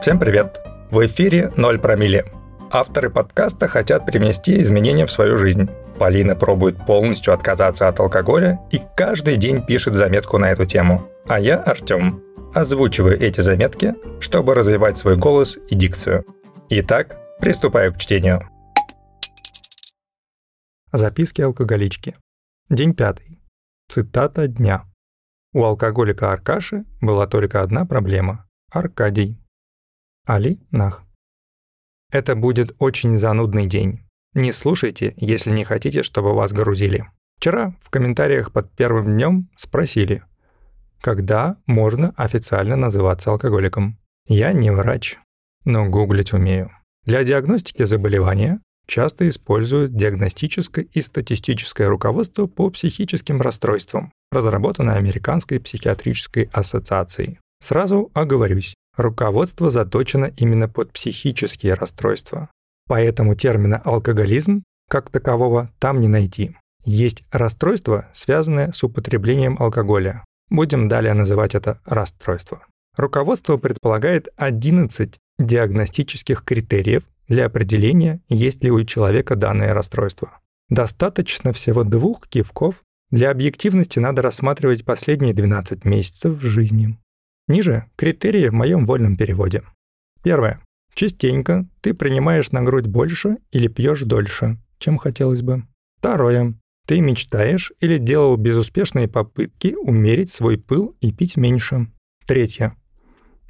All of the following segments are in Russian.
Всем привет! В эфире «Ноль промилле». Авторы подкаста хотят привнести изменения в свою жизнь. Полина пробует полностью отказаться от алкоголя и каждый день пишет заметку на эту тему. А я, Артем, озвучиваю эти заметки, чтобы развивать свой голос и дикцию. Итак, приступаю к чтению. Записки алкоголички. День пятый. Цитата дня. У алкоголика Аркаши была только одна проблема – Аркадий. Али Нах. Это будет очень занудный день. Не слушайте, если не хотите, чтобы вас грузили. Вчера в комментариях под первым днем спросили, когда можно официально называться алкоголиком. Я не врач, но гуглить умею. Для диагностики заболевания часто используют диагностическое и статистическое руководство по психическим расстройствам, разработанное Американской психиатрической ассоциацией. Сразу оговорюсь, руководство заточено именно под психические расстройства. Поэтому термина «алкоголизм» как такового там не найти. Есть расстройство, связанное с употреблением алкоголя. Будем далее называть это расстройство. Руководство предполагает 11 диагностических критериев для определения, есть ли у человека данное расстройство. Достаточно всего двух кивков. Для объективности надо рассматривать последние 12 месяцев в жизни. Ниже критерии в моем вольном переводе. Первое. Частенько ты принимаешь на грудь больше или пьешь дольше, чем хотелось бы. Второе. Ты мечтаешь или делал безуспешные попытки умерить свой пыл и пить меньше. Третье.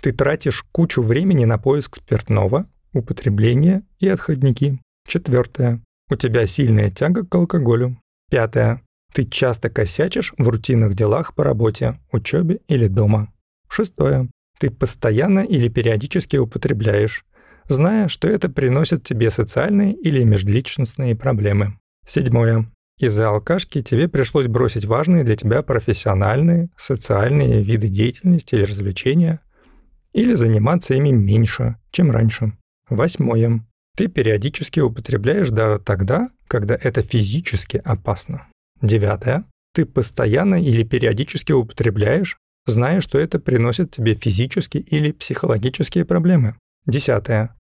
Ты тратишь кучу времени на поиск спиртного, употребление и отходники. Четвертое. У тебя сильная тяга к алкоголю. Пятое. Ты часто косячишь в рутинных делах по работе, учебе или дома. Шестое. Ты постоянно или периодически употребляешь, зная, что это приносит тебе социальные или межличностные проблемы. Седьмое. Из-за алкашки тебе пришлось бросить важные для тебя профессиональные, социальные виды деятельности или развлечения, или заниматься ими меньше, чем раньше. Восьмое. Ты периодически употребляешь даже тогда, когда это физически опасно. Девятое. Ты постоянно или периодически употребляешь, зная, что это приносит тебе физические или психологические проблемы. Десятое.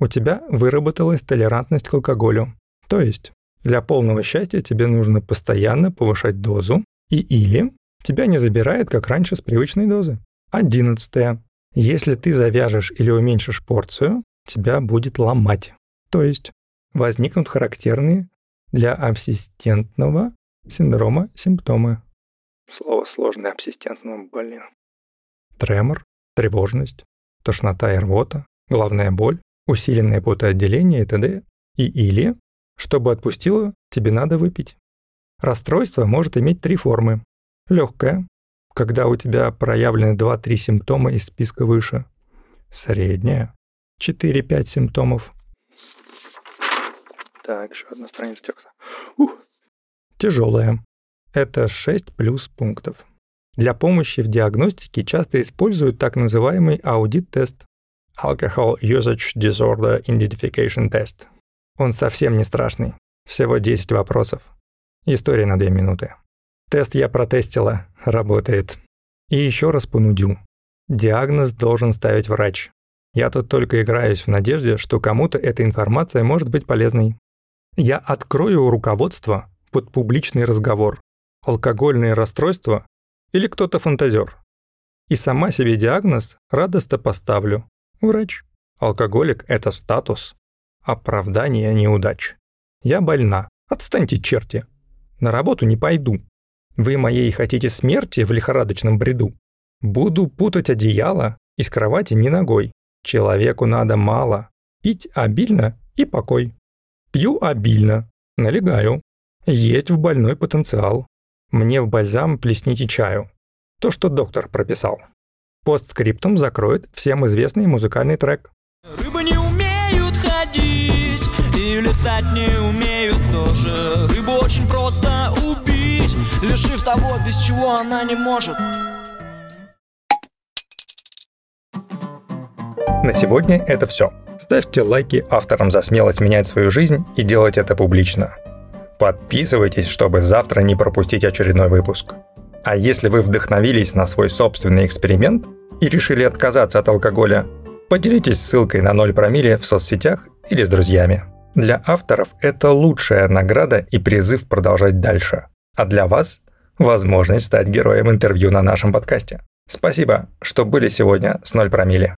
У тебя выработалась толерантность к алкоголю. То есть, для полного счастья тебе нужно постоянно повышать дозу и или тебя не забирает, как раньше, с привычной дозы. Одиннадцатое. Если ты завяжешь или уменьшишь порцию, тебя будет ломать. То есть возникнут характерные для абсистентного синдрома симптомы. Слово сложное абсистентного, блин. Тремор, тревожность, тошнота и рвота, головная боль, усиленное потоотделение и т.д. И или, чтобы отпустило, тебе надо выпить. Расстройство может иметь три формы. Легкое, когда у тебя проявлены 2-3 симптома из списка выше. Среднее, 4-5 симптомов. Так, еще одна страница текста. Ух. Тяжелое. Это 6 плюс пунктов. Для помощи в диагностике часто используют так называемый аудит-тест Alcohol Usage Disorder Identification Test. Он совсем не страшный. Всего 10 вопросов. История на 2 минуты. Тест я протестила. Работает. И еще раз понудю. Диагноз должен ставить врач. Я тут только играюсь в надежде, что кому-то эта информация может быть полезной. Я открою руководство под публичный разговор. Алкогольные расстройства или кто-то фантазер. И сама себе диагноз радостно поставлю. Врач. Алкоголик – это статус. Оправдание неудач. Я больна. Отстаньте, черти. На работу не пойду. Вы моей хотите смерти в лихорадочном бреду? Буду путать одеяло из кровати не ногой. Человеку надо мало. Пить обильно и покой. Пью обильно. Налегаю. Есть в больной потенциал. Мне в бальзам плесните чаю. То, что доктор прописал. Постскриптум закроет всем известный музыкальный трек. Рыбы не умеют ходить и летать не умеют тоже. Рыбу очень просто убить, лишив того, без чего она не может. На сегодня это все. Ставьте лайки авторам за смелость менять свою жизнь и делать это публично. Подписывайтесь, чтобы завтра не пропустить очередной выпуск. А если вы вдохновились на свой собственный эксперимент и решили отказаться от алкоголя, Поделитесь ссылкой на 0 промилле в соцсетях или с друзьями. Для авторов это лучшая награда и призыв продолжать дальше. А для вас – возможность стать героем интервью на нашем подкасте. Спасибо, что были сегодня с 0 промилле.